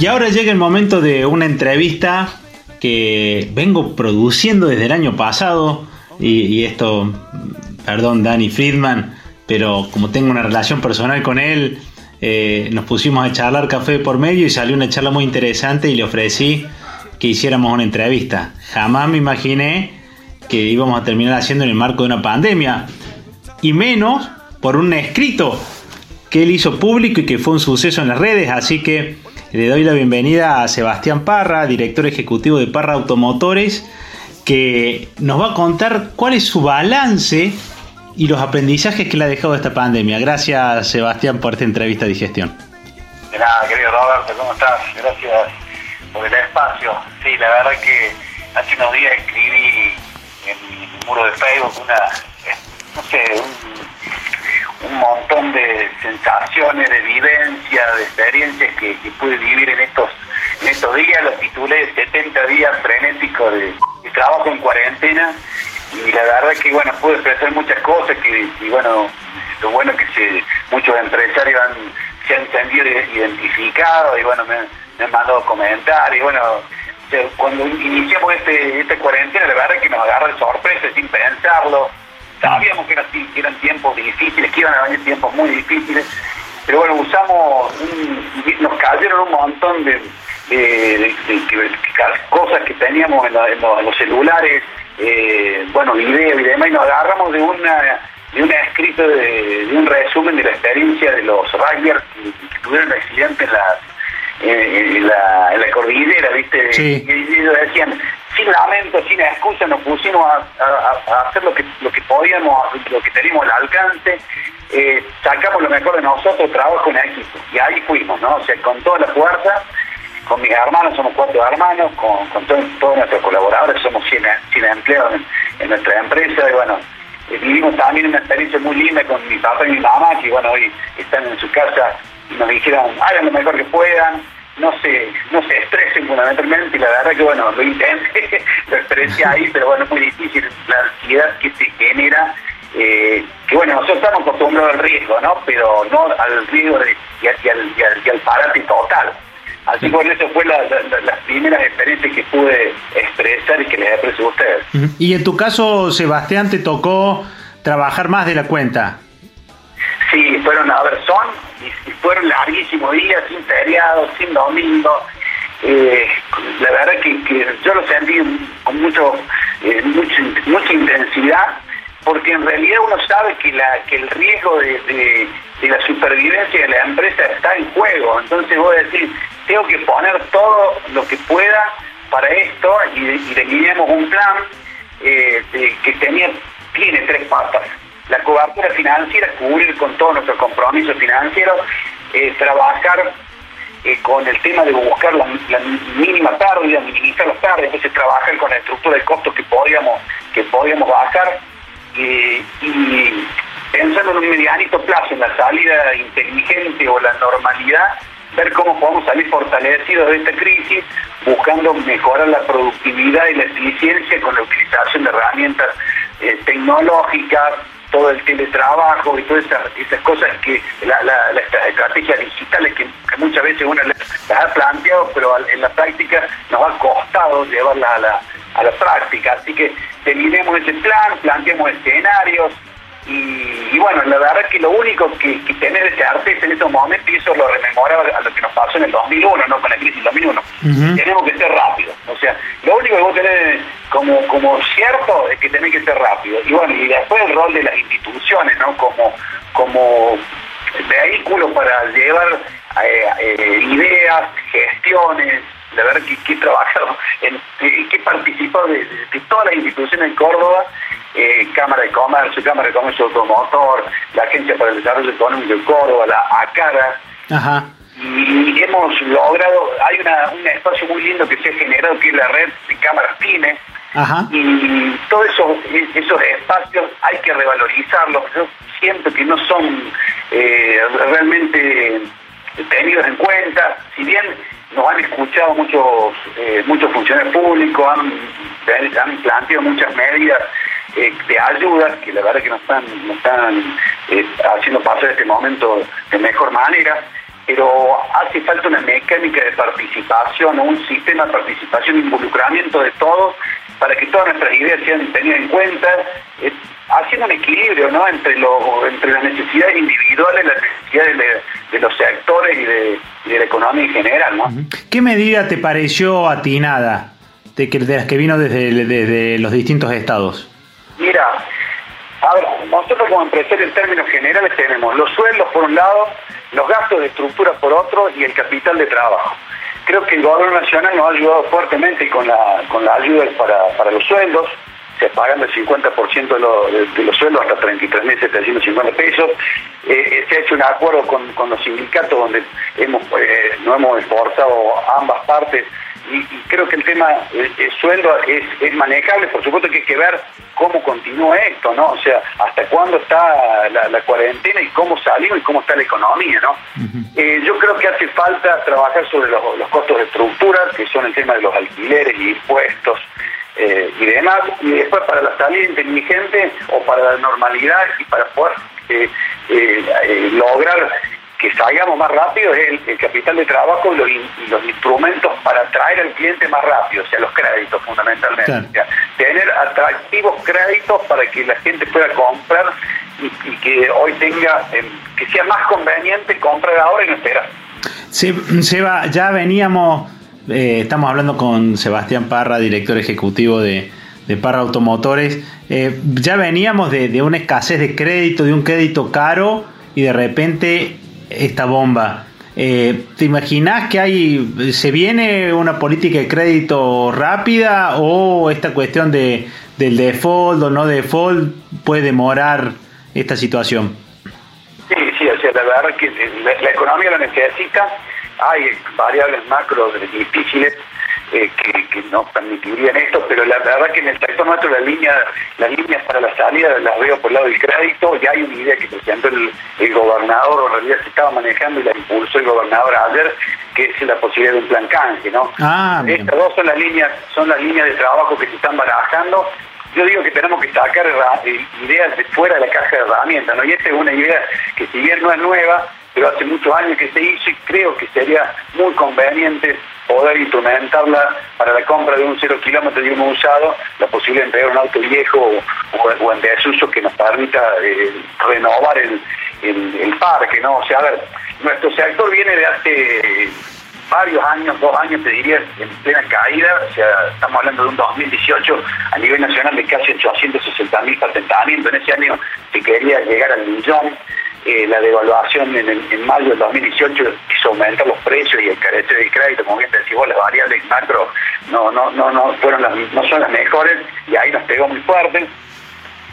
Y ahora llega el momento de una entrevista que vengo produciendo desde el año pasado. Y, esto, perdón, Danny Friedman, pero como tengo una relación personal con él, eh, nos pusimos a charlar café por medio y salió una charla muy interesante y le ofrecí que hiciéramos una entrevista. Jamás me imaginé que íbamos a terminar haciendo en el marco de una pandemia. Y menos por un escrito que él hizo público y que fue un suceso en las redes. Así que le doy la bienvenida a Sebastián Parra, director ejecutivo de Parra Automotores, que nos va a contar cuál es su balance y los aprendizajes que le ha dejado esta pandemia. Gracias, Sebastián, por esta entrevista de digestión. De nada, querido Roberto, ¿cómo estás? Gracias por el espacio. Sí, la verdad que hace unos días escribí en mi muro de Facebook una, no sé, un, montón de sensaciones, de vivencias, de experiencias que, pude vivir en estos, en estos días. Los titulé 70 días frenéticos de, de trabajo en cuarentena. Y la verdad que bueno pude expresar muchas cosas que bueno lo bueno que muchos empresarios han, se han sentido identificados y bueno me, han mandado comentarios. Y bueno cuando iniciamos este esta cuarentena la verdad que nos agarra de sorpresa sin pensarlo sabíamos que eran, eran tiempos difíciles que iban a venir tiempos muy difíciles pero bueno usamos nos cayeron un montón de, de, cosas que teníamos en los celulares eh, bueno, video y demás, y nos agarramos de una de un escrito de, un resumen de la experiencia de los rugbyers que, tuvieron accidente en la, en, la, en la cordillera, ¿viste? Y, ellos decían, sin lamento, sin excusa, nos pusimos a, hacer lo que lo que podíamos, lo que teníamos al alcance, eh, sacamos lo mejor de nosotros, trabajo en equipo, y ahí fuimos, ¿no? O sea, con toda la fuerza con mis hermanos, somos cuatro hermanos, con, todos nuestros colaboradores, somos 100, empleados en, nuestra empresa y bueno, eh, vivimos también una experiencia muy linda con mi papá y mi mamá, que bueno, hoy están en su casa y nos dijeron, hagan lo mejor que puedan, no se, no se estresen fundamentalmente y la verdad que bueno, lo intenté, lo expresé ahí, pero bueno, es muy difícil la ansiedad que se genera eh, que bueno, nosotros estamos acostumbrados al riesgo, ¿no? Pero no al riesgo de, y, al, y, al, y al parate total. Así por eso fue la, las primeras experiencias que pude expresar y que les aprecio a ustedes. Y en tu caso, Sebastián, te tocó trabajar más de la cuenta. Sí, fueron, a ver, son, y, fueron larguísimos días, sin feriados, sin domingo. Eh, la verdad que, yo lo sentí con mucho, eh, mucha intensidad, porque en realidad uno sabe que, el riesgo de, la supervivencia de la empresa está en juego. Entonces voy a decir, tengo que poner todo lo que pueda para esto y, y un plan eh, que tenía, tiene tres patas. La cobertura financiera, cubrir con todos nuestros compromisos financieros, eh, trabajar eh, con el tema de buscar la, mínima pérdida, minimizar las pérdidas, entonces trabajar con la estructura de costos que podíamos, que podíamos bajar y pensando en un medianito plazo, en la salida inteligente o la normalidad, ver cómo podemos salir fortalecidos de esta crisis, buscando mejorar la productividad y la eficiencia con la utilización de herramientas eh, tecnológicas, todo el teletrabajo y todas esas, cosas que la, la, las estrategias digitales que, muchas veces uno las ha planteado, pero en la práctica nos ha costado llevarla a la, a la práctica. Así que terminemos ese plan, planteemos escenarios, y, bueno, la verdad es que lo único que, que tener ese artes en estos momentos, y eso lo rememoraba a lo que nos pasó en el 2001, ¿no? Con la crisis del 2001, tenemos que ser rápidos. O sea, lo único que vos tenés como, como cierto es que tenés que ser rápido. Y bueno, y después el rol de las instituciones, ¿no? Como, como vehículo para llevar eh, eh, ideas, gestiones, de ver que, he trabajado, en, que he participado de, de, todas las instituciones en Córdoba eh, Cámara de Comercio, Cámara de Comercio Automotor, la Agencia para el Desarrollo Económico de Córdoba, la ACARA. Y hemos logrado, hay una, un espacio muy lindo que se ha generado, que es la red de cámaras PYME, y todos esos, esos espacios hay que revalorizarlos. Yo siento que no son eh, realmente tenidos en cuenta, si bien nos han escuchado muchos eh, muchos funcionarios públicos, han, han planteado muchas medidas eh, de ayuda, que la verdad que nos están, están eh, haciendo pasar este momento de mejor manera. pero hace falta una mecánica de participación un sistema de participación involucramiento de todos para que todas nuestras ideas sean tenidas en cuenta, eh, haciendo un equilibrio ¿no? entre, lo, entre las necesidades individuales, las necesidades de, los sectores y de, la economía en general. ¿no? ¿Qué medida te pareció atinada de, que, de las que vino desde, desde los distintos estados? Mira, a ver, nosotros como empresarios en términos generales tenemos los sueldos por un lado, los gastos de estructura por otro y el capital de trabajo. Creo que el gobierno nacional nos ha ayudado fuertemente con la, con la ayuda para, para los sueldos, se pagan el 50% de, de, los sueldos hasta 33.750 pesos. Eh, eh, se ha hecho un acuerdo con, los sindicatos donde hemos, eh, no hemos esforzado ambas partes y, creo que el tema el, sueldo es, manejable, por supuesto que hay que ver cómo continúa esto, ¿no? O sea, hasta cuándo está la, cuarentena y cómo salimos y cómo está la economía, ¿no? Eh, yo creo que hace falta trabajar sobre los, costos de estructura, que son el tema de los alquileres y impuestos, eh, y demás, y después para la salida inteligente o para la normalidad y para poder eh, lograr que salgamos más rápido es el, capital de trabajo y los, instrumentos para atraer al cliente más rápido, o sea, los créditos fundamentalmente. tener atractivos créditos para que la gente pueda comprar y, que hoy tenga, em, que sea más conveniente comprar ahora y no esperar. Seba, ya veníamos, eh, estamos hablando con Sebastián Parra, director ejecutivo de, Parra Automotores, eh, ya veníamos de, de una escasez de crédito, de un crédito caro y de repente esta bomba. Eh, ¿Te imaginas que hay, se viene una política de crédito rápida o esta cuestión de, del default o no default puede demorar esta situación? Sí, sí, o sea, la verdad que la, economía lo necesita, hay variables macro difíciles eh, que, que, no permitirían esto, pero la, verdad que en el sector nuestro la línea, las líneas para la salida las veo por el lado del crédito, ya hay una idea que presentó el, el gobernador, o en realidad se estaba manejando y la impulsó el gobernador ayer, que es la posibilidad de un plan canje, ¿no? Ah, Estas dos son las líneas, son las líneas de trabajo que se están barajando. Yo digo que tenemos que sacar eh, ideas de fuera de la caja de herramientas, ¿no? Y esta es una idea que si bien no es nueva, pero hace muchos años que se hizo y creo que sería muy conveniente poder instrumentarla para la compra de un cero kilómetro de uno usado, la posibilidad de entregar un auto viejo o, en desuso que nos permita eh, renovar el, el, parque, ¿no? O sea, a ver, nuestro sector viene de hace varios años, dos años te diría, en plena caída, o sea, estamos hablando de un 2018 a nivel nacional de casi 860 mil patentamientos, en ese año se quería llegar al millón, eh, la devaluación en, en, mayo del 2018 hizo aumentar los precios y el carácter del crédito, como bien decís vos, las variables macro no, no, no, no, fueron las, no son las mejores y ahí nos pegó muy fuerte.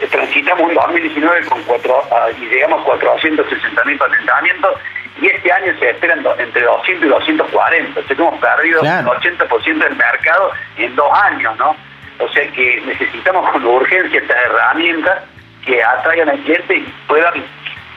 Eh, transitamos un 2019 con cuatro, ah, y llegamos a 460 mil patentamientos y este año se esperan entre 200 y 240. O sea hemos perdido el 80% del mercado en dos años, ¿no? O sea que necesitamos con urgencia estas herramientas que atraigan al cliente y puedan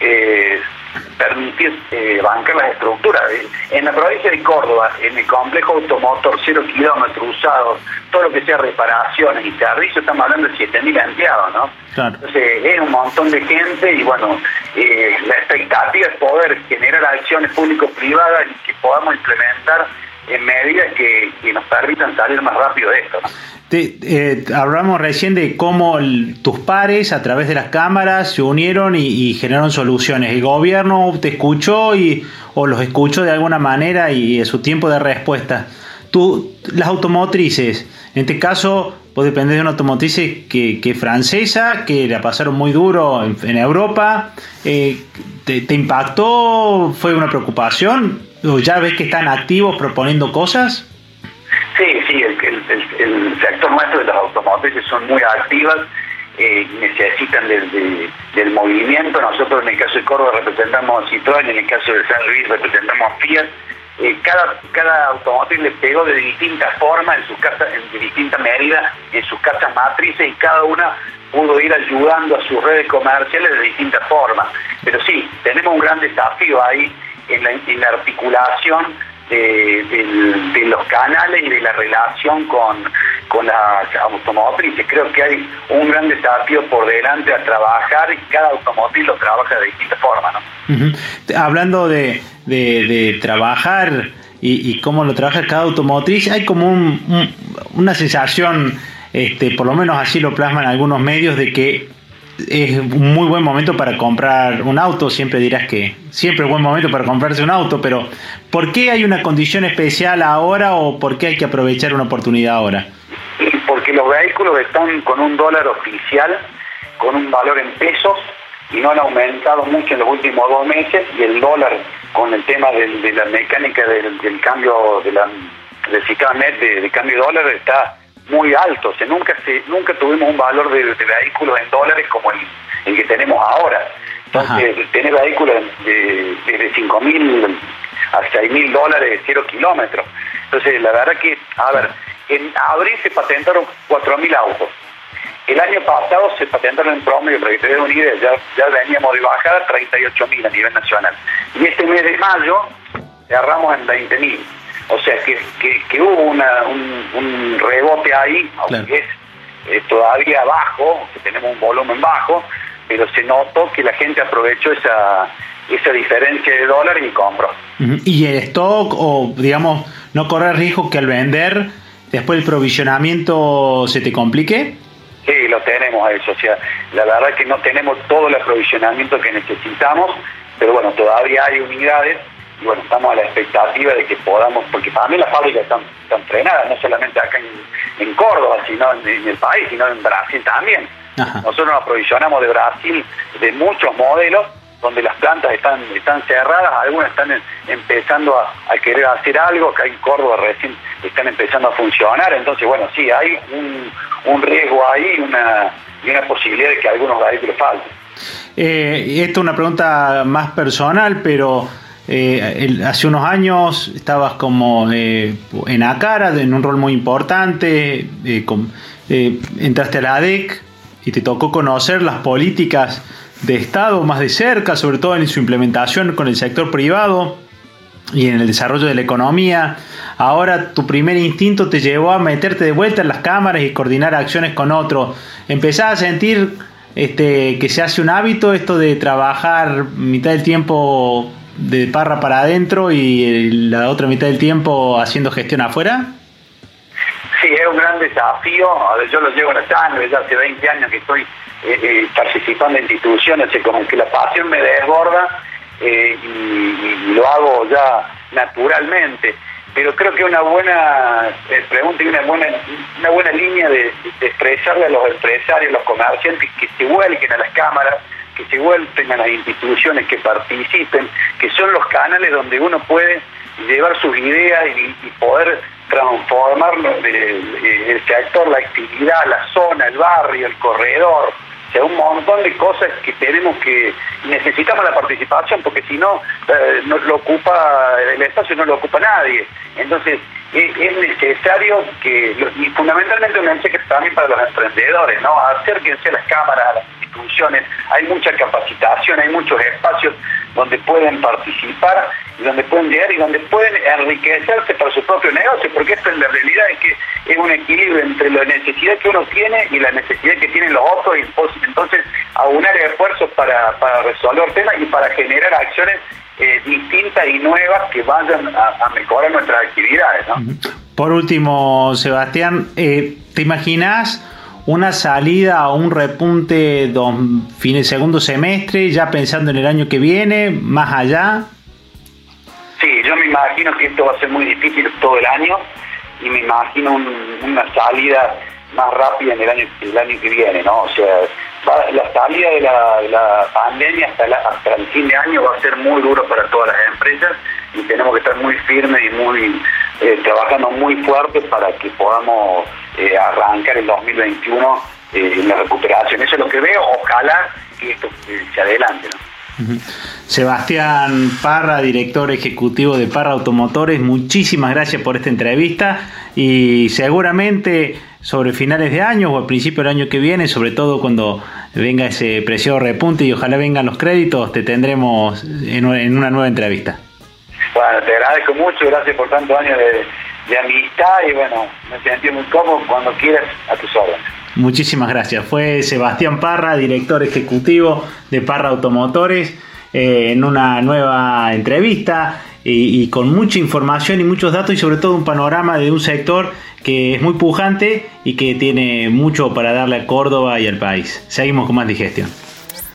eh, permitir eh, bancar las estructuras. En la provincia de Córdoba, en el complejo automotor, cero kilómetros usados, todo lo que sea reparaciones y servicios, estamos hablando de 7.000 empleados, ¿no? Entonces es un montón de gente y bueno, eh, la expectativa es poder generar acciones público-privadas y que podamos implementar en medidas que, que nos permitan salir más rápido de esto. ¿no? Eh, hablamos recién de cómo tus pares a través de las cámaras se unieron y, generaron soluciones. ¿El gobierno te escuchó y, o los escuchó de alguna manera y en su tiempo de respuesta? Tú, las automotrices, en este caso, vos dependés de una automotriz que, que francesa, que la pasaron muy duro en, Europa. Eh, ¿te, ¿Te impactó? ¿Fue una preocupación? ¿O ya ves que están activos proponiendo cosas? Sí, sí, el, el, sector nuestro de las automotrices son muy activas, eh, necesitan del movimiento. Nosotros en el caso de Córdoba representamos a Citroën, en el caso de San Luis representamos a Fiat. Eh, cada, cada automotriz le pegó de distintas formas, en sus casas, en, de distinta medida, en sus casas matrices y cada una pudo ir ayudando a sus redes comerciales de distintas formas. Pero sí, tenemos un gran desafío ahí en la, articulación de, los canales y de la relación con, con las automotrices. Creo que hay un gran desafío por delante a trabajar y cada automotriz lo trabaja de distinta forma. ¿no? Hablando de, de, trabajar y, cómo lo trabaja cada automotriz, hay como un, una sensación, este, por lo menos así lo plasman algunos medios, de que es un muy buen momento para comprar un auto. Siempre dirás que siempre es buen momento para comprarse un auto, pero ¿por qué hay una condición especial ahora o por qué hay que aprovechar una oportunidad ahora? Porque los vehículos están con un dólar oficial, con un valor en pesos y no han aumentado mucho en los últimos dos meses y el dólar con el tema de la mecánica del, cambio de la, del sistema net de cambio de dólar está muy alto, o sea, nunca se, nunca tuvimos un valor de, vehículos en dólares como el, que tenemos ahora. Entonces, tener vehículos de, de 5 mil a 6 mil dólares de cero kilómetros. Entonces, la verdad que, a ver, en abril se patentaron 4 mil autos. El año pasado se patentaron en promedio, para que te una idea, ya, ya veníamos de bajada 38 mil a nivel nacional. Y este mes de mayo cerramos en 20 mil. O sea que, que, hubo una, un, rebote ahí, aunque es eh, todavía bajo, que tenemos un volumen bajo, pero se notó que la gente aprovechó esa, esa diferencia de dólares y compró. ¿Y el stock o, digamos, no correr riesgo que al vender, después el provisionamiento se te complique? Sí, lo tenemos eso. O sea, la verdad que no tenemos todo el aprovisionamiento que necesitamos, pero bueno, todavía hay unidades y bueno, estamos a la expectativa de que podamos, porque para mí las fábricas están, están frenadas, no solamente acá en, Córdoba, sino en, el país, sino en Brasil también. Nosotros nos aprovisionamos de Brasil de muchos modelos donde las plantas están están cerradas, algunas están empezando a, querer hacer algo, que en Córdoba recién están empezando a funcionar, entonces bueno, sí, hay un, un riesgo ahí una, y una posibilidad de que algunos vehículos falten. Eh, esto es una pregunta más personal, pero eh, hace unos años estabas como eh, en Acara, en un rol muy importante, eh, entraste a la ADEC y te tocó conocer las políticas de Estado más de cerca, sobre todo en su implementación con el sector privado y en el desarrollo de la economía. Ahora tu primer instinto te llevó a meterte de vuelta en las cámaras y coordinar acciones con otros. ¿Empezás a sentir este, que se hace un hábito esto de trabajar mitad del tiempo de Parra para adentro y la otra mitad del tiempo haciendo gestión afuera? Sí, es un gran desafío. yo lo llevo en la sangre, ya hace 20 años que estoy eh, eh, participando en instituciones, como que la pasión me desborda eh, y, lo hago ya naturalmente. Pero creo que una buena pregunta y una buena una buena línea de, de expresarle a los empresarios, los comerciantes que se vuelquen a las cámaras, que se vuelven a las instituciones que participen, que son los canales donde uno puede llevar sus ideas y, poder transformar el, sector, la actividad, la zona, el barrio, el corredor, o sea, un montón de cosas que tenemos que necesitamos la participación porque si no eh, no lo ocupa el espacio no lo ocupa nadie. Entonces es, necesario que y fundamentalmente un mensaje también para los emprendedores no acérquense a las cámaras a las instituciones, hay mucha capacitación, hay muchos espacios donde pueden participar y donde pueden llegar y donde pueden enriquecerse para su propio negocio, porque esto en la realidad es que es un equilibrio entre la necesidad que uno tiene y la necesidad que tienen los otros, y entonces aunar esfuerzos para, para resolver temas y para generar acciones eh, distintas y nuevas que vayan a, mejorar nuestras actividades. Por último, Sebastián, eh, ¿te imaginas una salida o un repunte dos fines segundo semestre, ya pensando en el año que viene, más allá? Sí, yo me imagino que esto va a ser muy difícil todo el año y me imagino una salida más rápida en el año, el año que viene, ¿no? O sea, la salida de la, pandemia hasta, hasta el fin de año va a ser muy duro para todas las empresas y tenemos que estar muy firmes y muy eh, trabajando muy fuerte para que podamos eh, arrancar el 2021 eh, en la recuperación. Eso es lo que veo, ojalá que esto se adelante. Sebastián Parra, director ejecutivo de Parra Automotores, muchísimas gracias por esta entrevista y seguramente sobre finales de año o al principio del año que viene, sobre todo cuando venga ese precio repunte y ojalá vengan los créditos, te tendremos en una nueva entrevista. Bueno, te agradezco mucho, gracias por tantos años de, de amistad y bueno, me sentí muy cómodo cuando quieras a tus órdenes. Muchísimas gracias. Fue Sebastián Parra, director ejecutivo de Parra Automotores, eh, en una nueva entrevista y, y, con mucha información y muchos datos y sobre todo un panorama de un sector que es muy pujante y que tiene mucho para darle a Córdoba y al país. Seguimos con más digestión.